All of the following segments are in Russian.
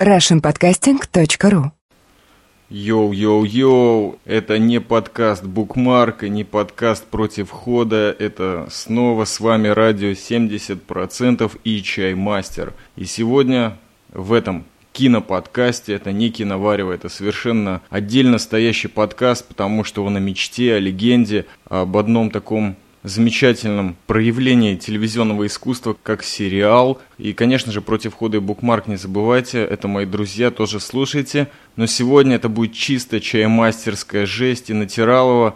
russianpodcasting.ru Йоу-йоу-йоу, это не подкаст Букмарка, не подкаст против хода, это снова с вами радио 70% и Чаймастер. И сегодня в этом киноподкасте, это не киноварево, это совершенно отдельно стоящий подкаст, потому что он о мечте, о легенде, об одном таком замечательном проявлении телевизионного искусства, как сериал. И, конечно же, против хода и букмарк не забывайте, это мои друзья, тоже слушайте. Но сегодня это будет чисто чаймастерская жесть и натиралова.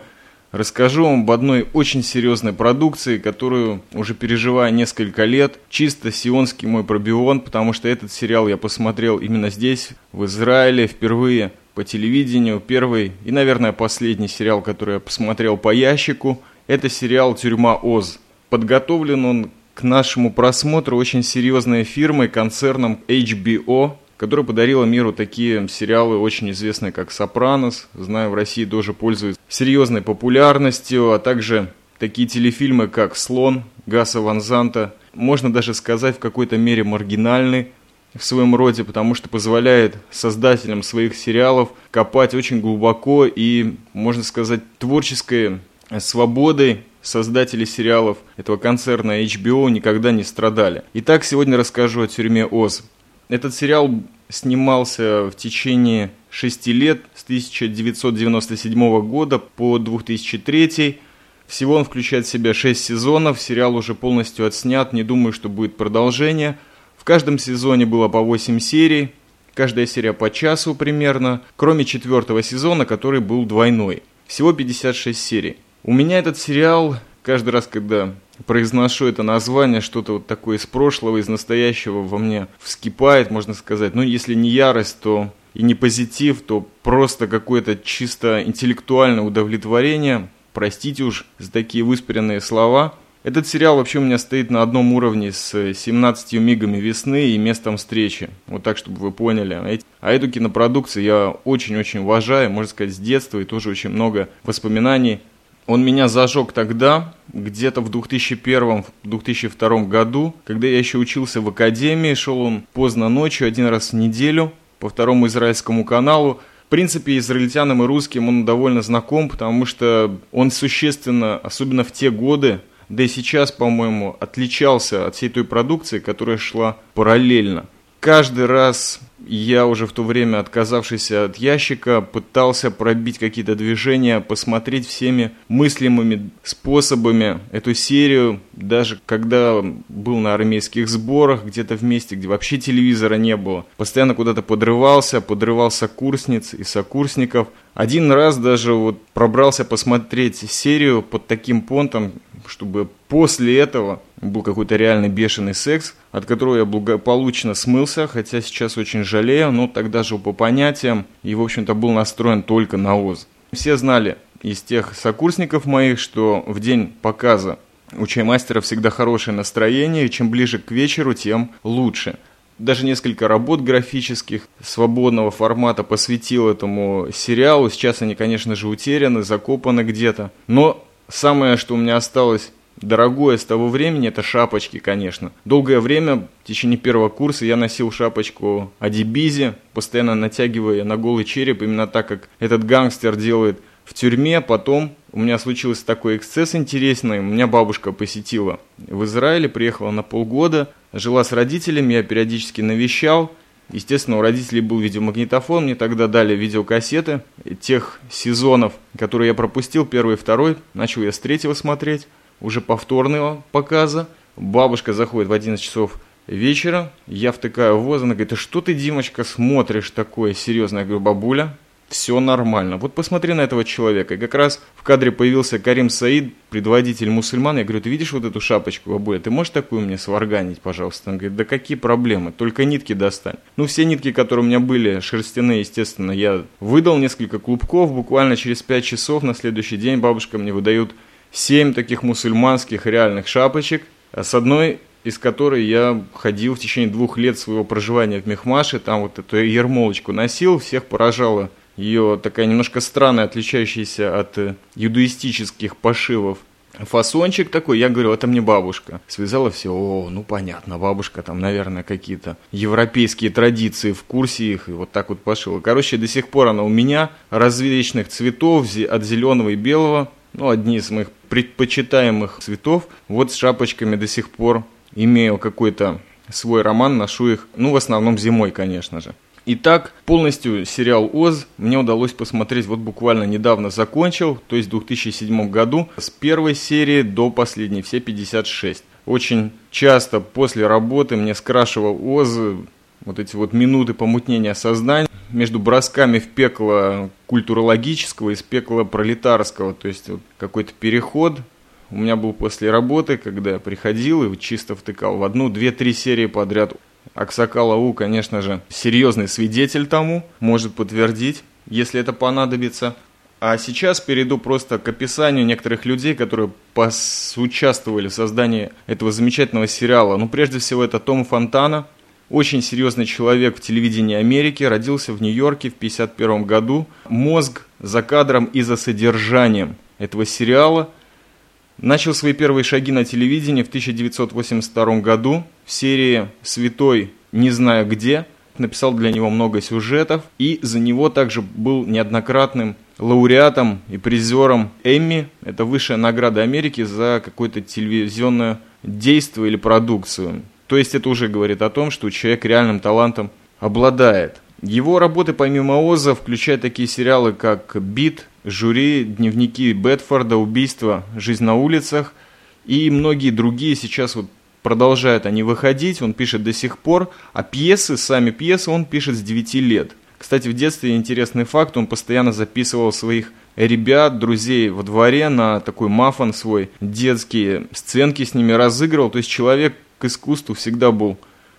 Расскажу вам об одной очень серьезной продукции, которую уже переживаю несколько лет. Чисто сионский мой пробион, потому что этот сериал я посмотрел именно здесь, в Израиле, впервые по телевидению. Первый и, наверное, последний сериал, который я посмотрел по ящику – это сериал «Тюрьма Оз». Подготовлен он к нашему просмотру очень серьезной фирмой, концерном HBO, которая подарила миру такие сериалы, очень известные, как «Сопранос». Знаю, в России тоже пользуются серьезной популярностью, а также такие телефильмы, как «Слон» Гаса Ван Занта. Можно даже сказать, в какой-то мере маргинальный в своем роде, потому что позволяет создателям своих сериалов копать очень глубоко и, можно сказать, творческое свободой создатели сериалов этого концерна HBO никогда не страдали. Итак, сегодня расскажу о тюрьме Оз. Этот сериал снимался в течение шести лет, с 1997 года по 2003. Всего он включает в себя шесть сезонов, сериал уже полностью отснят, не думаю, что будет продолжение. В каждом сезоне было по 8 серий, каждая серия по часу примерно, кроме четвертого сезона, который был двойной. Всего 56 серий. У меня этот сериал, каждый раз, когда произношу это название, что-то вот такое из прошлого, из настоящего во мне вскипает, можно сказать. Ну, если не ярость, то и не позитив, то просто какое-то чисто интеллектуальное удовлетворение. Простите уж за такие выспренные слова. Этот сериал вообще у меня стоит на одном уровне с 17 мигами весны и местом встречи. Вот так, чтобы вы поняли. А эту кинопродукцию я очень-очень уважаю, можно сказать, с детства, и тоже очень много воспоминаний он меня зажег тогда, где-то в 2001-2002 году, когда я еще учился в академии, шел он поздно ночью, один раз в неделю, по второму израильскому каналу. В принципе, израильтянам и русским он довольно знаком, потому что он существенно, особенно в те годы, да и сейчас, по-моему, отличался от всей той продукции, которая шла параллельно. Каждый раз я уже в то время, отказавшийся от ящика, пытался пробить какие-то движения, посмотреть всеми мыслимыми способами эту серию, даже когда был на армейских сборах, где-то в месте, где вообще телевизора не было. Постоянно куда-то подрывался, подрывал сокурсниц и сокурсников. Один раз даже вот пробрался посмотреть серию под таким понтом, чтобы после этого был какой-то реальный бешеный секс, от которого я благополучно смылся, хотя сейчас очень жалею, но тогда жил по понятиям и, в общем-то, был настроен только на ОЗ. Все знали из тех сокурсников моих, что в день показа у чаймастера всегда хорошее настроение, и чем ближе к вечеру, тем лучше. Даже несколько работ графических свободного формата посвятил этому сериалу. Сейчас они, конечно же, утеряны, закопаны где-то. Но самое, что у меня осталось дорогое с того времени, это шапочки, конечно. Долгое время, в течение первого курса, я носил шапочку Адибизи, постоянно натягивая на голый череп, именно так, как этот гангстер делает в тюрьме. Потом у меня случился такой эксцесс интересный. У меня бабушка посетила в Израиле, приехала на полгода, жила с родителями, я периодически навещал. Естественно, у родителей был видеомагнитофон, мне тогда дали видеокассеты тех сезонов, которые я пропустил, первый и второй. Начал я с третьего смотреть уже повторного показа. Бабушка заходит в 11 часов вечера, я втыкаю в воз, она говорит, что ты, Димочка, смотришь такое серьезное? Я говорю, бабуля, все нормально. Вот посмотри на этого человека. И как раз в кадре появился Карим Саид, предводитель мусульман. Я говорю, ты видишь вот эту шапочку, бабуля, ты можешь такую мне сварганить, пожалуйста? Он говорит, да какие проблемы, только нитки достань. Ну, все нитки, которые у меня были, шерстяные, естественно, я выдал несколько клубков. Буквально через 5 часов на следующий день бабушка мне выдает семь таких мусульманских реальных шапочек, с одной из которой я ходил в течение двух лет своего проживания в Мехмаше, там вот эту ермолочку носил, всех поражала ее такая немножко странная, отличающаяся от э, юдоистических пошивов фасончик такой, я говорю, это мне бабушка. Связала все, о, ну понятно, бабушка там, наверное, какие-то европейские традиции в курсе их, и вот так вот пошила. Короче, до сих пор она у меня различных цветов, от зеленого и белого, ну, одни из моих предпочитаемых цветов. Вот с шапочками до сих пор имею какой-то свой роман, ношу их, ну, в основном зимой, конечно же. Итак, полностью сериал «Оз» мне удалось посмотреть, вот буквально недавно закончил, то есть в 2007 году, с первой серии до последней, все 56. Очень часто после работы мне скрашивал «Оз», вот эти вот минуты помутнения сознания между бросками в пекло культурологического и с пекла пролетарского, то есть вот какой-то переход у меня был после работы, когда я приходил и чисто втыкал в одну, две, три серии подряд Аксакал Ау, конечно же, серьезный свидетель тому, может подтвердить, если это понадобится. А сейчас перейду просто к описанию некоторых людей, которые участвовали в создании этого замечательного сериала. Ну, прежде всего, это Том Фонтана, очень серьезный человек в телевидении Америки, родился в Нью-Йорке в 1951 году. Мозг за кадром и за содержанием этого сериала – Начал свои первые шаги на телевидении в 1982 году в серии «Святой не знаю где». Написал для него много сюжетов и за него также был неоднократным лауреатом и призером Эмми. Это высшая награда Америки за какое-то телевизионное действие или продукцию. То есть это уже говорит о том, что человек реальным талантом обладает. Его работы помимо Оза включают такие сериалы, как «Бит», «Жюри», «Дневники Бетфорда», «Убийство», «Жизнь на улицах» и многие другие. Сейчас вот продолжают они выходить, он пишет до сих пор, а пьесы, сами пьесы он пишет с 9 лет. Кстати, в детстве интересный факт, он постоянно записывал своих ребят, друзей во дворе на такой мафон свой, детские сценки с ними разыгрывал, то есть человек к искусству всегда был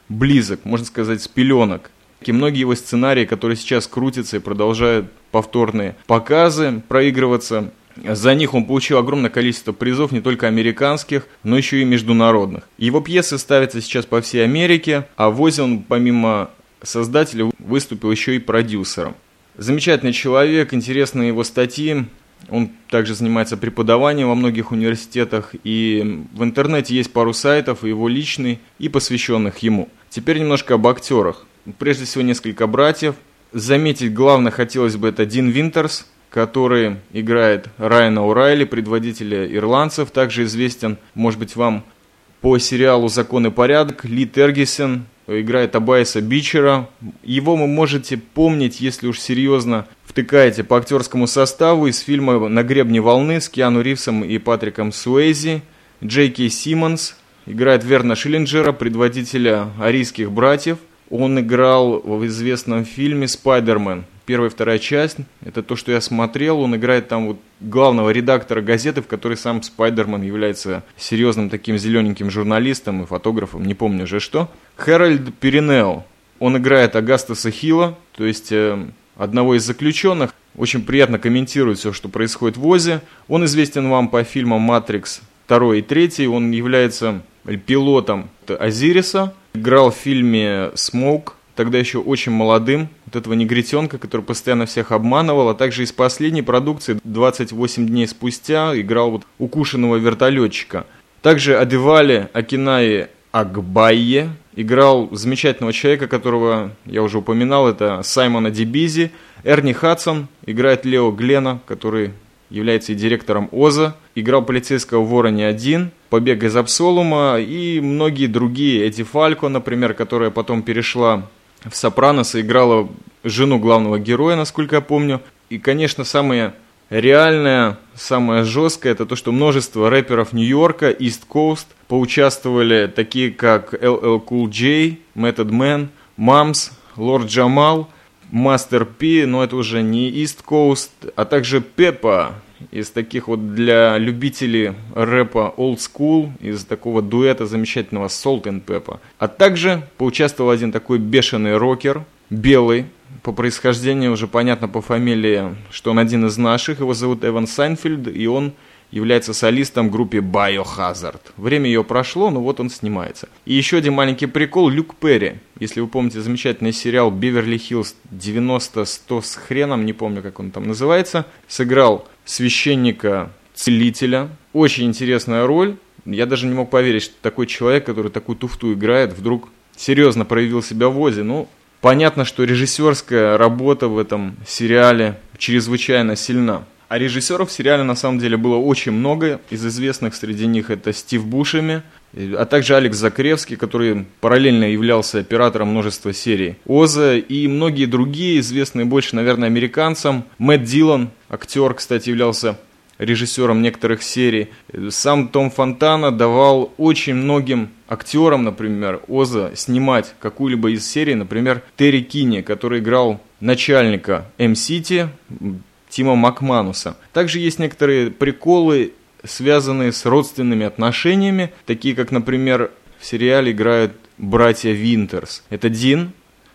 близок, можно сказать, с пеленок. И многие его сценарии, которые сейчас крутятся и продолжают повторные показы проигрываться, за них он получил огромное количество призов, не только американских, но еще и международных. Его пьесы ставятся сейчас по всей Америке, а в Озе он помимо создателя выступил еще и продюсером. Замечательный человек, интересные его статьи. Он также занимается преподаванием во многих университетах, и в интернете есть пару сайтов, его личный, и посвященных ему. Теперь немножко об актерах. Прежде всего, несколько братьев. Заметить главное хотелось бы это Дин Винтерс, который играет Райана Урайли, предводителя ирландцев, также известен, может быть, вам по сериалу «Закон и порядок». Ли Тергисен играет Абайса Бичера. Его вы можете помнить, если уж серьезно втыкаете по актерскому составу из фильма «На гребне волны» с Киану Ривзом и Патриком Суэйзи. Джей Кей Симмонс играет Верна Шиллинджера, предводителя арийских братьев – он играл в известном фильме «Спайдермен». Первая и вторая часть, это то, что я смотрел. Он играет там вот главного редактора газеты, в которой сам Спайдермен является серьезным таким зелененьким журналистом и фотографом, не помню уже что. Хэральд Перинео. Он играет Агастаса Хилла, то есть э, одного из заключенных. Очень приятно комментирует все, что происходит в ВОЗе. Он известен вам по фильмам «Матрикс» 2 и 3. Он является пилотом Азириса, играл в фильме «Смоук», тогда еще очень молодым, вот этого негритенка, который постоянно всех обманывал, а также из последней продукции 28 дней спустя играл вот укушенного вертолетчика. Также Адевали Акинаи Агбайе играл замечательного человека, которого я уже упоминал, это Саймона Дебизи. Эрни Хадсон играет Лео Глена, который является и директором ОЗа, играл полицейского в «Вороне-1», «Побег из Абсолума» и многие другие. Эти Фалько, например, которая потом перешла в «Сопранос» и играла жену главного героя, насколько я помню. И, конечно, самое реальное, самое жесткое, это то, что множество рэперов Нью-Йорка, East Coast, поучаствовали, такие как LL Cool J, Method Man, Mams, Lord Джамал – Master P, но это уже не East Coast, а также Peppa из таких вот для любителей рэпа Old School, из такого дуэта замечательного Salt and Peppa. А также поучаствовал один такой бешеный рокер, белый, по происхождению уже понятно по фамилии, что он один из наших, его зовут Эван Сайнфельд, и он является солистом в группе Biohazard. Время ее прошло, но вот он снимается. И еще один маленький прикол, Люк Перри. Если вы помните замечательный сериал «Беверли-Хиллз 90-100 с хреном», не помню, как он там называется, сыграл священника целителя. Очень интересная роль. Я даже не мог поверить, что такой человек, который такую туфту играет, вдруг серьезно проявил себя в Озе. Ну, понятно, что режиссерская работа в этом сериале чрезвычайно сильна. А режиссеров в сериале на самом деле было очень много. Из известных среди них это Стив Бушеми, а также Алекс Закревский, который параллельно являлся оператором множества серий Оза, и многие другие, известные больше, наверное, американцам. Мэтт Дилан, актер, кстати, являлся режиссером некоторых серий. Сам Том Фонтана давал очень многим актерам, например, Оза, снимать какую-либо из серий, например, Терри Кини, который играл начальника Em City, Тима Макмануса. Также есть некоторые приколы, связанные с родственными отношениями, такие как, например, в сериале играют братья Винтерс. Это Дин,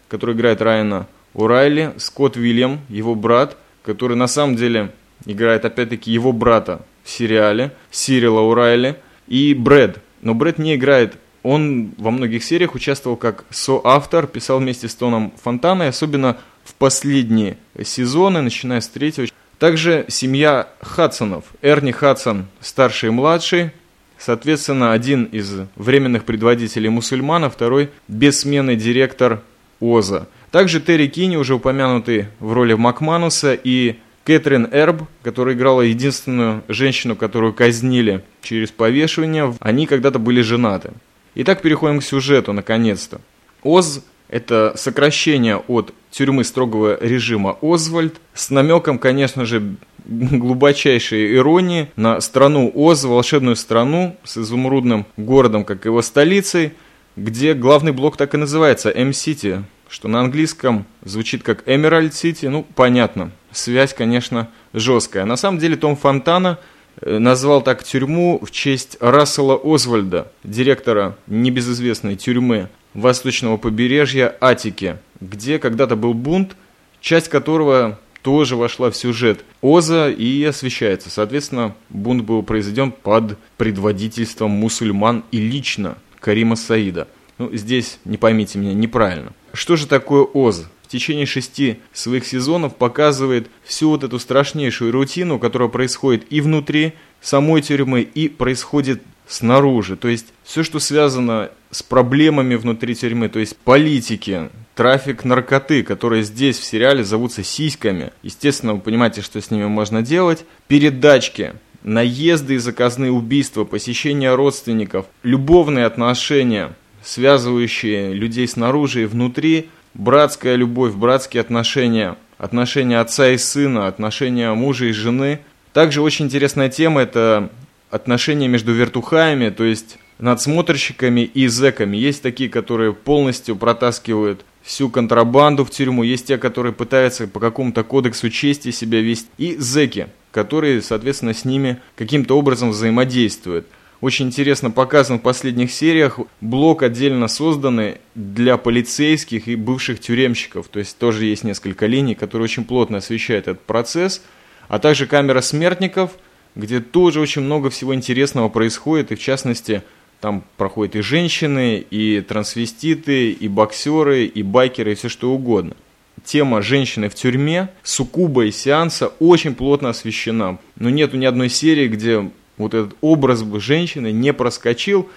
который играет Райана Урайли, Скотт Уильям, его брат, который на самом деле играет опять-таки его брата в сериале, Сирила Урайли, и Брэд. Но Брэд не играет он во многих сериях участвовал как соавтор, писал вместе с Тоном Фонтана, и особенно в последние сезоны, начиная с третьего. Также семья Хадсонов. Эрни Хадсон, старший и младший, соответственно, один из временных предводителей мусульман, а второй бессменный директор ОЗа. Также Терри Кини, уже упомянутый в роли Макмануса, и Кэтрин Эрб, которая играла единственную женщину, которую казнили через повешивание, они когда-то были женаты. Итак, переходим к сюжету, наконец-то. Оз – это сокращение от тюрьмы строгого режима Озвальд с намеком, конечно же, глубочайшей иронии на страну Оз, волшебную страну с изумрудным городом, как его столицей, где главный блок так и называется – Em City, что на английском звучит как Emerald City, ну, понятно, связь, конечно, жесткая. На самом деле Том Фонтана – Э, назвал так тюрьму в честь Рассела Озвальда, директора небезызвестной тюрьмы восточного побережья Атики, где когда-то был бунт, часть которого тоже вошла в сюжет Оза и освещается. Соответственно, бунт был произведен под предводительством мусульман и лично Карима Саида. Ну, здесь не поймите меня неправильно. Что же такое Оз? В течение шести своих сезонов показывает всю вот эту страшнейшую рутину, которая происходит и внутри самой тюрьмы, и происходит снаружи. То есть все, что связано с проблемами внутри тюрьмы, то есть политики, трафик наркоты, которые здесь в сериале зовутся сиськами. Естественно, вы понимаете, что с ними можно делать. Передачки, наезды и заказные убийства, посещение родственников, любовные отношения, связывающие людей снаружи и внутри, братская любовь, братские отношения, отношения отца и сына, отношения мужа и жены. Также очень интересная тема – это отношения между вертухаями, то есть надсмотрщиками и зэками. Есть такие, которые полностью протаскивают всю контрабанду в тюрьму, есть те, которые пытаются по какому-то кодексу чести себя вести, и зэки, которые, соответственно, с ними каким-то образом взаимодействуют. Очень интересно показан в последних сериях блок отдельно созданный для полицейских и бывших тюремщиков. То есть тоже есть несколько линий, которые очень плотно освещают этот процесс. А также камера смертников, где тоже очень много всего интересного происходит. И в частности, там проходят и женщины, и трансвеститы, и боксеры, и байкеры, и все что угодно. Тема женщины в тюрьме, суккуба и сеанса очень плотно освещена. Но нету ни одной серии, где вот этот образ женщины не проскочил,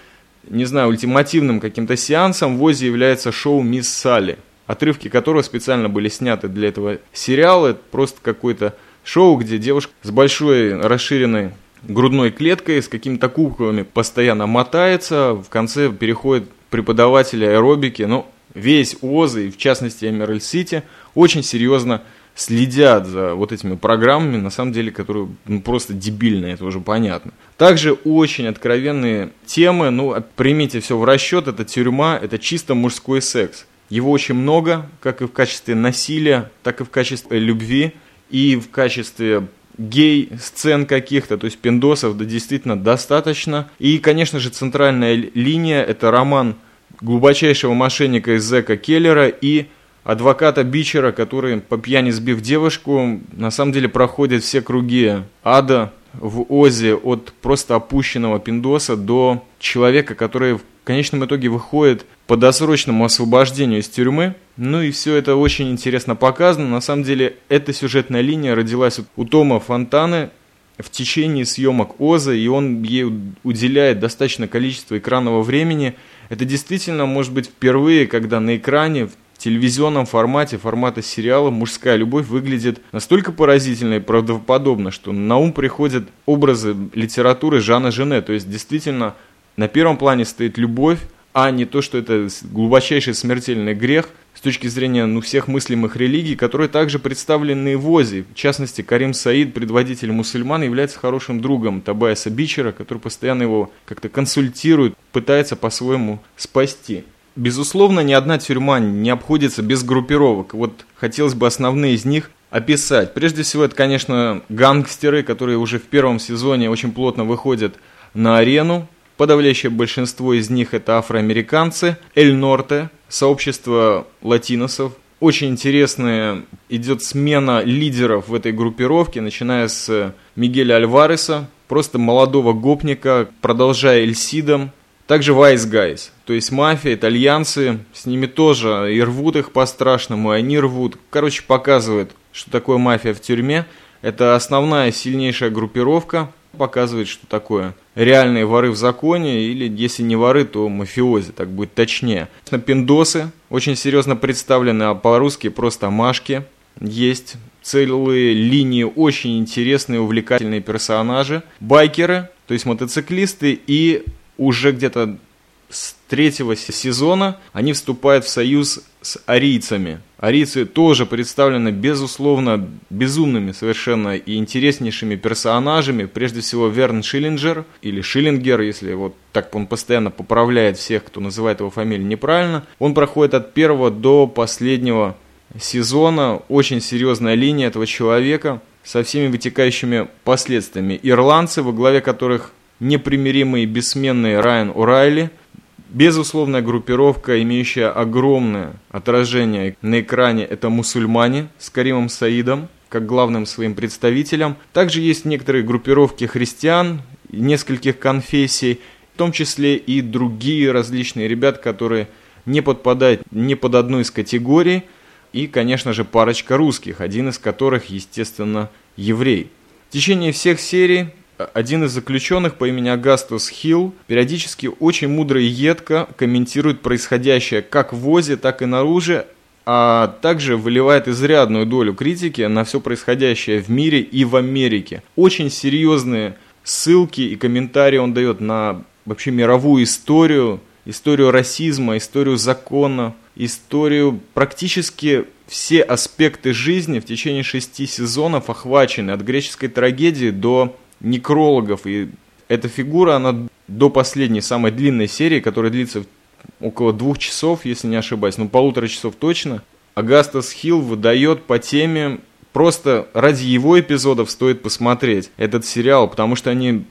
не знаю, ультимативным каким-то сеансом в ОЗе является шоу «Мисс Салли», отрывки которого специально были сняты для этого сериала. Это просто какое-то шоу, где девушка с большой расширенной грудной клеткой, с какими-то куклами постоянно мотается, в конце переходит преподаватель аэробики, ну, весь ОЗ, и в частности Эмеральд Сити, очень серьезно следят за вот этими программами, на самом деле, которые ну, просто дебильные, это уже понятно. Также очень откровенные темы, ну, примите все в расчет, это тюрьма, это чисто мужской секс. Его очень много, как и в качестве насилия, так и в качестве любви, и в качестве гей-сцен каких-то, то есть пиндосов, да действительно достаточно. И, конечно же, центральная линия – это роман глубочайшего мошенника из Зека Келлера и адвоката Бичера, который по пьяни сбив девушку, на самом деле проходит все круги ада в Озе от просто опущенного пиндоса до человека, который в конечном итоге выходит по досрочному освобождению из тюрьмы. Ну и все это очень интересно показано. На самом деле эта сюжетная линия родилась у Тома Фонтаны, в течение съемок Оза, и он ей уделяет достаточно количество экранного времени. Это действительно может быть впервые, когда на экране в телевизионном формате, формата сериала «Мужская любовь» выглядит настолько поразительно и правдоподобно, что на ум приходят образы литературы Жана Жене. То есть действительно на первом плане стоит любовь, а не то, что это глубочайший смертельный грех с точки зрения ну, всех мыслимых религий, которые также представлены в Озе. В частности, Карим Саид, предводитель мусульман, является хорошим другом Табайса Бичера, который постоянно его как-то консультирует, пытается по-своему спасти. Безусловно, ни одна тюрьма не обходится без группировок. Вот хотелось бы основные из них описать. Прежде всего, это, конечно, гангстеры, которые уже в первом сезоне очень плотно выходят на арену, Подавляющее большинство из них это афроамериканцы. Эль Норте, сообщество латиносов. Очень интересная идет смена лидеров в этой группировке, начиная с Мигеля Альвареса, просто молодого гопника, продолжая Эльсидом, также Vice Guys, то есть мафия, итальянцы, с ними тоже и рвут их по-страшному, и они рвут. Короче, показывает, что такое мафия в тюрьме. Это основная сильнейшая группировка, показывает, что такое реальные воры в законе, или если не воры, то мафиози, так будет точнее. Пиндосы очень серьезно представлены, а по-русски просто машки. Есть целые линии, очень интересные, увлекательные персонажи. Байкеры, то есть мотоциклисты, и уже где-то с третьего сезона они вступают в союз с арийцами. Арийцы тоже представлены, безусловно, безумными совершенно и интереснейшими персонажами. Прежде всего, Верн Шиллинджер, или Шиллингер, если вот так он постоянно поправляет всех, кто называет его фамилию неправильно. Он проходит от первого до последнего сезона. Очень серьезная линия этого человека со всеми вытекающими последствиями. Ирландцы, во главе которых непримиримый и бессменный Райан Урайли – Безусловная группировка, имеющая огромное отражение на экране, это мусульмане с Каримом Саидом, как главным своим представителем. Также есть некоторые группировки христиан, нескольких конфессий, в том числе и другие различные ребят, которые не подпадают ни под одну из категорий. И, конечно же, парочка русских, один из которых, естественно, еврей. В течение всех серий один из заключенных по имени Агастус Хилл периодически очень мудро и едко комментирует происходящее как в ВОЗе, так и наружу, а также выливает изрядную долю критики на все происходящее в мире и в Америке. Очень серьезные ссылки и комментарии он дает на вообще мировую историю, историю расизма, историю закона, историю практически все аспекты жизни в течение шести сезонов охвачены от греческой трагедии до некрологов. И эта фигура, она до последней, самой длинной серии, которая длится около двух часов, если не ошибаюсь, ну полутора часов точно, Агастас Хилл выдает по теме, просто ради его эпизодов стоит посмотреть этот сериал, потому что они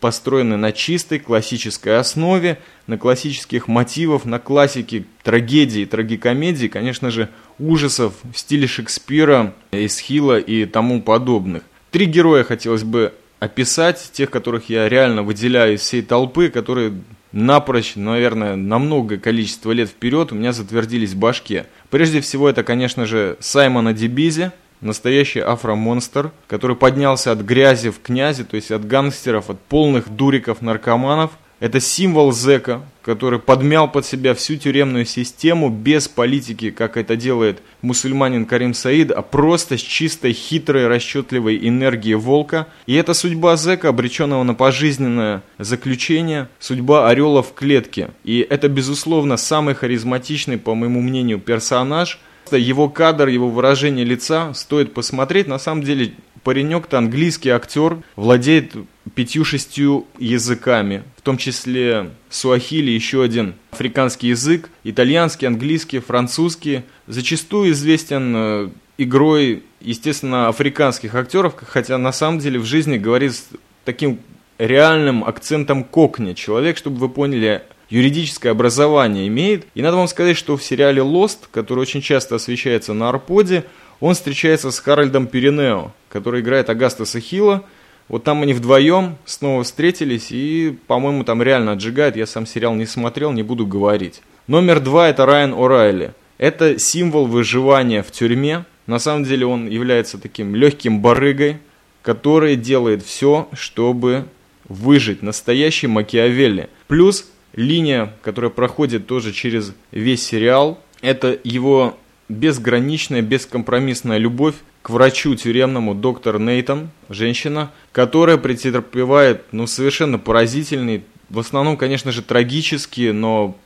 построены на чистой классической основе, на классических мотивах, на классике трагедии, трагикомедии, конечно же, ужасов в стиле Шекспира, Эсхила и тому подобных. Три героя хотелось бы описать, тех, которых я реально выделяю из всей толпы, которые напрочь, наверное, на многое количество лет вперед у меня затвердились в башке. Прежде всего, это, конечно же, Саймона Дебизи, настоящий афромонстр, который поднялся от грязи в князи, то есть от гангстеров, от полных дуриков-наркоманов – это символ зэка, который подмял под себя всю тюремную систему без политики, как это делает мусульманин Карим Саид, а просто с чистой, хитрой, расчетливой энергией волка. И это судьба зэка, обреченного на пожизненное заключение, судьба орела в клетке. И это, безусловно, самый харизматичный, по моему мнению, персонаж. Его кадр, его выражение лица стоит посмотреть. На самом деле, паренек-то английский актер, владеет пятью-шестью языками, в том числе суахили, еще один африканский язык, итальянский, английский, французский. Зачастую известен э, игрой, естественно, африканских актеров, хотя на самом деле в жизни говорит с таким реальным акцентом кокни. Человек, чтобы вы поняли, юридическое образование имеет. И надо вам сказать, что в сериале Lost, который очень часто освещается на Арподе, он встречается с Харальдом Пиренео, который играет Агастаса Хилла. Вот там они вдвоем снова встретились и, по-моему, там реально отжигает. Я сам сериал не смотрел, не буду говорить. Номер два это Райан О'Райли. Это символ выживания в тюрьме. На самом деле он является таким легким барыгой, который делает все, чтобы выжить. Настоящий Макиавелли. Плюс линия, которая проходит тоже через весь сериал, это его безграничная, бескомпромиссная любовь к врачу тюремному доктор Нейтон, женщина, которая претерпевает ну, совершенно поразительный, в основном, конечно же, трагические, но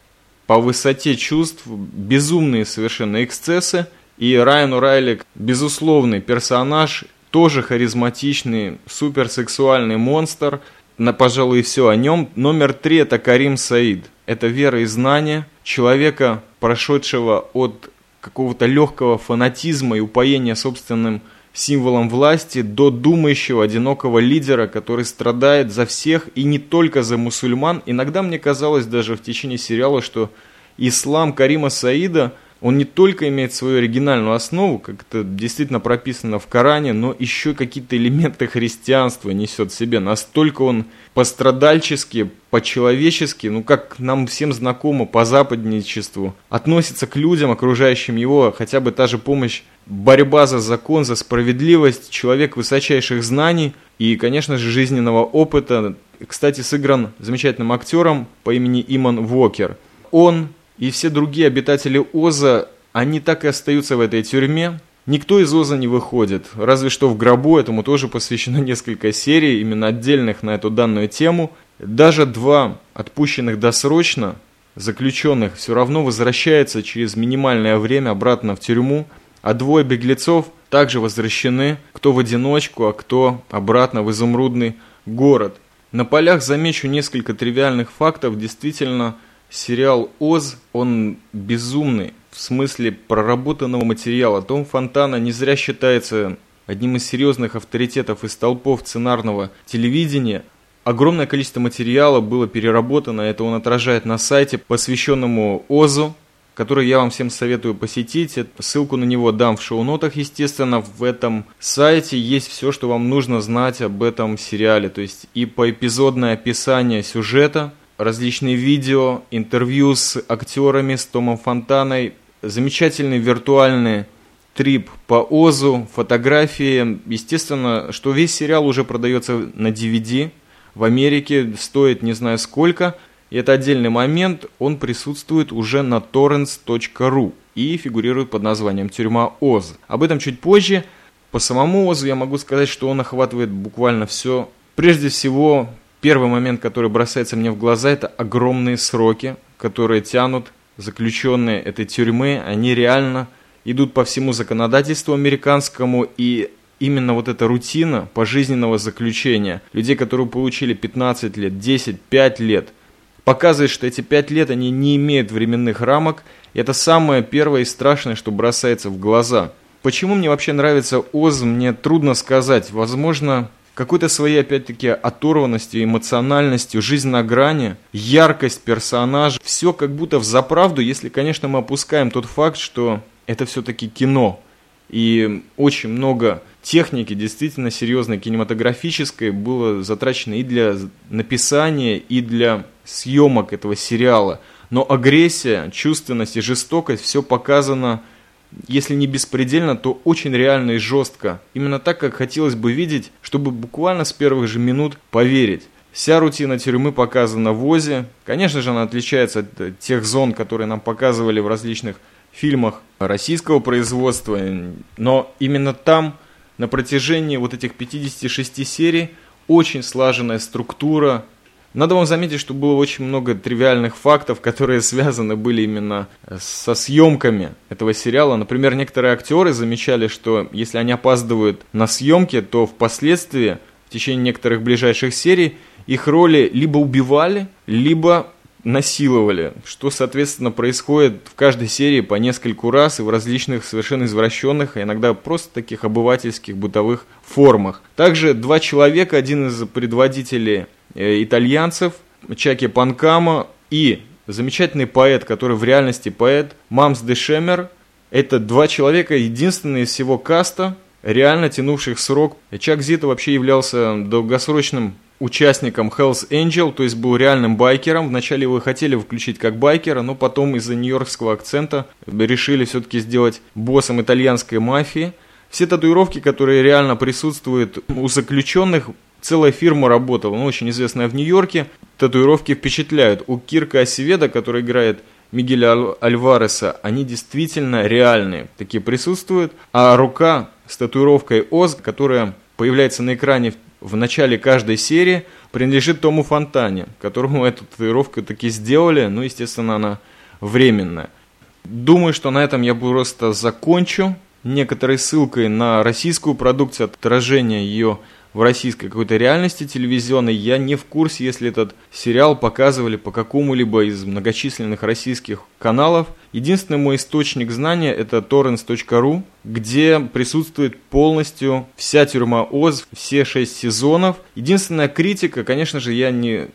по высоте чувств безумные совершенно эксцессы. И Райан Урайлик, безусловный персонаж, тоже харизматичный, суперсексуальный монстр. На, пожалуй, все о нем. Номер три – это Карим Саид. Это вера и знание человека, прошедшего от какого-то легкого фанатизма и упоения собственным символом власти до думающего одинокого лидера, который страдает за всех и не только за мусульман. Иногда мне казалось даже в течение сериала, что ислам Карима Саида – он не только имеет свою оригинальную основу, как это действительно прописано в Коране, но еще какие-то элементы христианства несет в себе. Настолько он пострадальчески, по-человечески, ну как нам всем знакомо по западничеству, относится к людям, окружающим его, хотя бы та же помощь, борьба за закон, за справедливость, человек высочайших знаний и, конечно же, жизненного опыта. Кстати, сыгран замечательным актером по имени Иман Вокер. Он и все другие обитатели Оза, они так и остаются в этой тюрьме. Никто из Оза не выходит, разве что в гробу, этому тоже посвящено несколько серий, именно отдельных на эту данную тему. Даже два отпущенных досрочно заключенных все равно возвращаются через минимальное время обратно в тюрьму, а двое беглецов также возвращены, кто в одиночку, а кто обратно в изумрудный город. На полях замечу несколько тривиальных фактов, действительно – сериал «Оз», он безумный в смысле проработанного материала. Том Фонтана не зря считается одним из серьезных авторитетов и столпов сценарного телевидения. Огромное количество материала было переработано, это он отражает на сайте, посвященному ОЗу, который я вам всем советую посетить. Ссылку на него дам в шоу-нотах, естественно. В этом сайте есть все, что вам нужно знать об этом сериале. То есть и поэпизодное описание сюжета, различные видео, интервью с актерами, с Томом Фонтаной, замечательный виртуальный трип по Озу, фотографии. Естественно, что весь сериал уже продается на DVD. В Америке стоит не знаю сколько. И это отдельный момент, он присутствует уже на torrents.ru и фигурирует под названием «Тюрьма Оз». Об этом чуть позже. По самому Озу я могу сказать, что он охватывает буквально все. Прежде всего, Первый момент, который бросается мне в глаза, это огромные сроки, которые тянут заключенные этой тюрьмы. Они реально идут по всему законодательству американскому, и именно вот эта рутина пожизненного заключения, людей, которые получили 15 лет, 10, 5 лет, показывает, что эти 5 лет они не имеют временных рамок. И это самое первое и страшное, что бросается в глаза. Почему мне вообще нравится Оз, мне трудно сказать. Возможно, какой-то своей, опять-таки, оторванностью, эмоциональностью, жизнь на грани, яркость персонажа. Все как будто в заправду, если, конечно, мы опускаем тот факт, что это все-таки кино. И очень много техники, действительно серьезной кинематографической, было затрачено и для написания, и для съемок этого сериала. Но агрессия, чувственность и жестокость, все показано если не беспредельно, то очень реально и жестко. Именно так, как хотелось бы видеть, чтобы буквально с первых же минут поверить. Вся рутина тюрьмы показана в ОЗе. Конечно же, она отличается от э, тех зон, которые нам показывали в различных фильмах российского производства. Но именно там, на протяжении вот этих 56 серий, очень слаженная структура, надо вам заметить, что было очень много тривиальных фактов, которые связаны были именно со съемками этого сериала. Например, некоторые актеры замечали, что если они опаздывают на съемки, то впоследствии, в течение некоторых ближайших серий, их роли либо убивали, либо насиловали, что, соответственно, происходит в каждой серии по нескольку раз и в различных совершенно извращенных, а иногда просто таких обывательских бытовых формах. Также два человека, один из предводителей Э, итальянцев, Чаки Панкама и замечательный поэт, который в реальности поэт, Мамс де Шемер. Это два человека, единственные из всего каста, реально тянувших срок. Чак Зита вообще являлся долгосрочным участником Hells Angel, то есть был реальным байкером. Вначале его хотели включить как байкера, но потом из-за нью-йоркского акцента решили все-таки сделать боссом итальянской мафии. Все татуировки, которые реально присутствуют у заключенных, целая фирма работала, ну, очень известная в Нью-Йорке. Татуировки впечатляют. У Кирка Осеведа, который играет Мигеля Альвареса, они действительно реальные, такие присутствуют. А рука с татуировкой Оз, которая появляется на экране в начале каждой серии, принадлежит Тому Фонтане, которому эту татуировку таки сделали, ну, естественно, она временная. Думаю, что на этом я просто закончу некоторой ссылкой на российскую продукцию, отражение ее в российской какой-то реальности телевизионной. Я не в курсе, если этот сериал показывали по какому-либо из многочисленных российских каналов. Единственный мой источник знания это torrents.ru, где присутствует полностью вся тюрьма Оз, все шесть сезонов. Единственная критика, конечно же, я не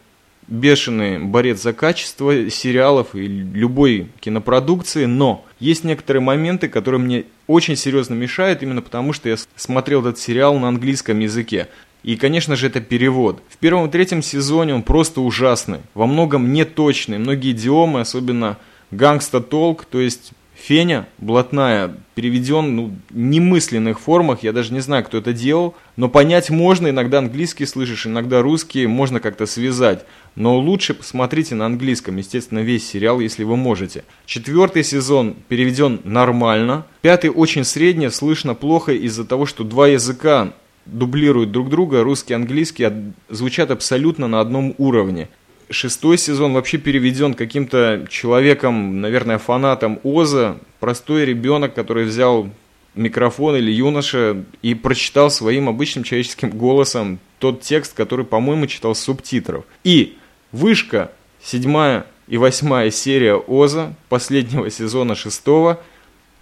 бешеный борец за качество сериалов и любой кинопродукции, но есть некоторые моменты, которые мне очень серьезно мешают, именно потому что я смотрел этот сериал на английском языке. И, конечно же, это перевод. В первом и третьем сезоне он просто ужасный, во многом неточный, многие идиомы, особенно гангста-толк, то есть Феня блатная переведен ну, в немысленных формах, я даже не знаю, кто это делал, но понять можно, иногда английский слышишь, иногда русский, можно как-то связать. Но лучше посмотрите на английском, естественно, весь сериал, если вы можете. Четвертый сезон переведен нормально, пятый очень средне, слышно плохо из-за того, что два языка дублируют друг друга, русский и английский звучат абсолютно на одном уровне шестой сезон вообще переведен каким-то человеком, наверное, фанатом Оза, простой ребенок, который взял микрофон или юноша и прочитал своим обычным человеческим голосом тот текст, который, по-моему, читал субтитров. И вышка, седьмая и восьмая серия Оза, последнего сезона шестого,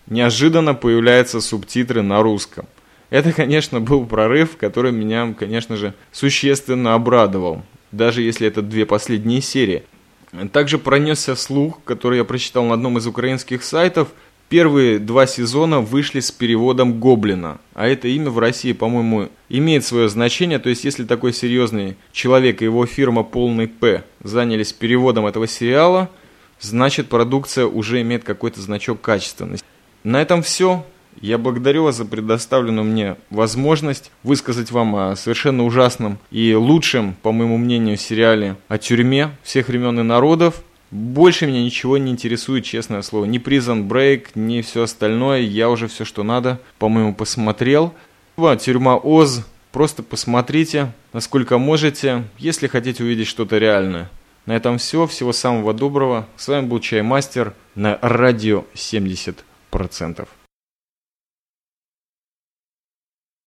неожиданно появляются субтитры на русском. Это, конечно, был прорыв, который меня, конечно же, существенно обрадовал даже если это две последние серии. Также пронесся слух, который я прочитал на одном из украинских сайтов. Первые два сезона вышли с переводом Гоблина, а это имя в России, по-моему, имеет свое значение. То есть, если такой серьезный человек и его фирма «Полный П» занялись переводом этого сериала, значит продукция уже имеет какой-то значок качественности. На этом все. Я благодарю вас за предоставленную мне возможность высказать вам о совершенно ужасном и лучшем, по моему мнению, сериале о тюрьме всех времен и народов. Больше меня ничего не интересует, честное слово. Ни Prison Break, ни все остальное. Я уже все, что надо, по-моему, посмотрел. Тюрьма Оз. Просто посмотрите, насколько можете, если хотите увидеть что-то реальное. На этом все. Всего самого доброго. С вами был Чаймастер на радио 70%.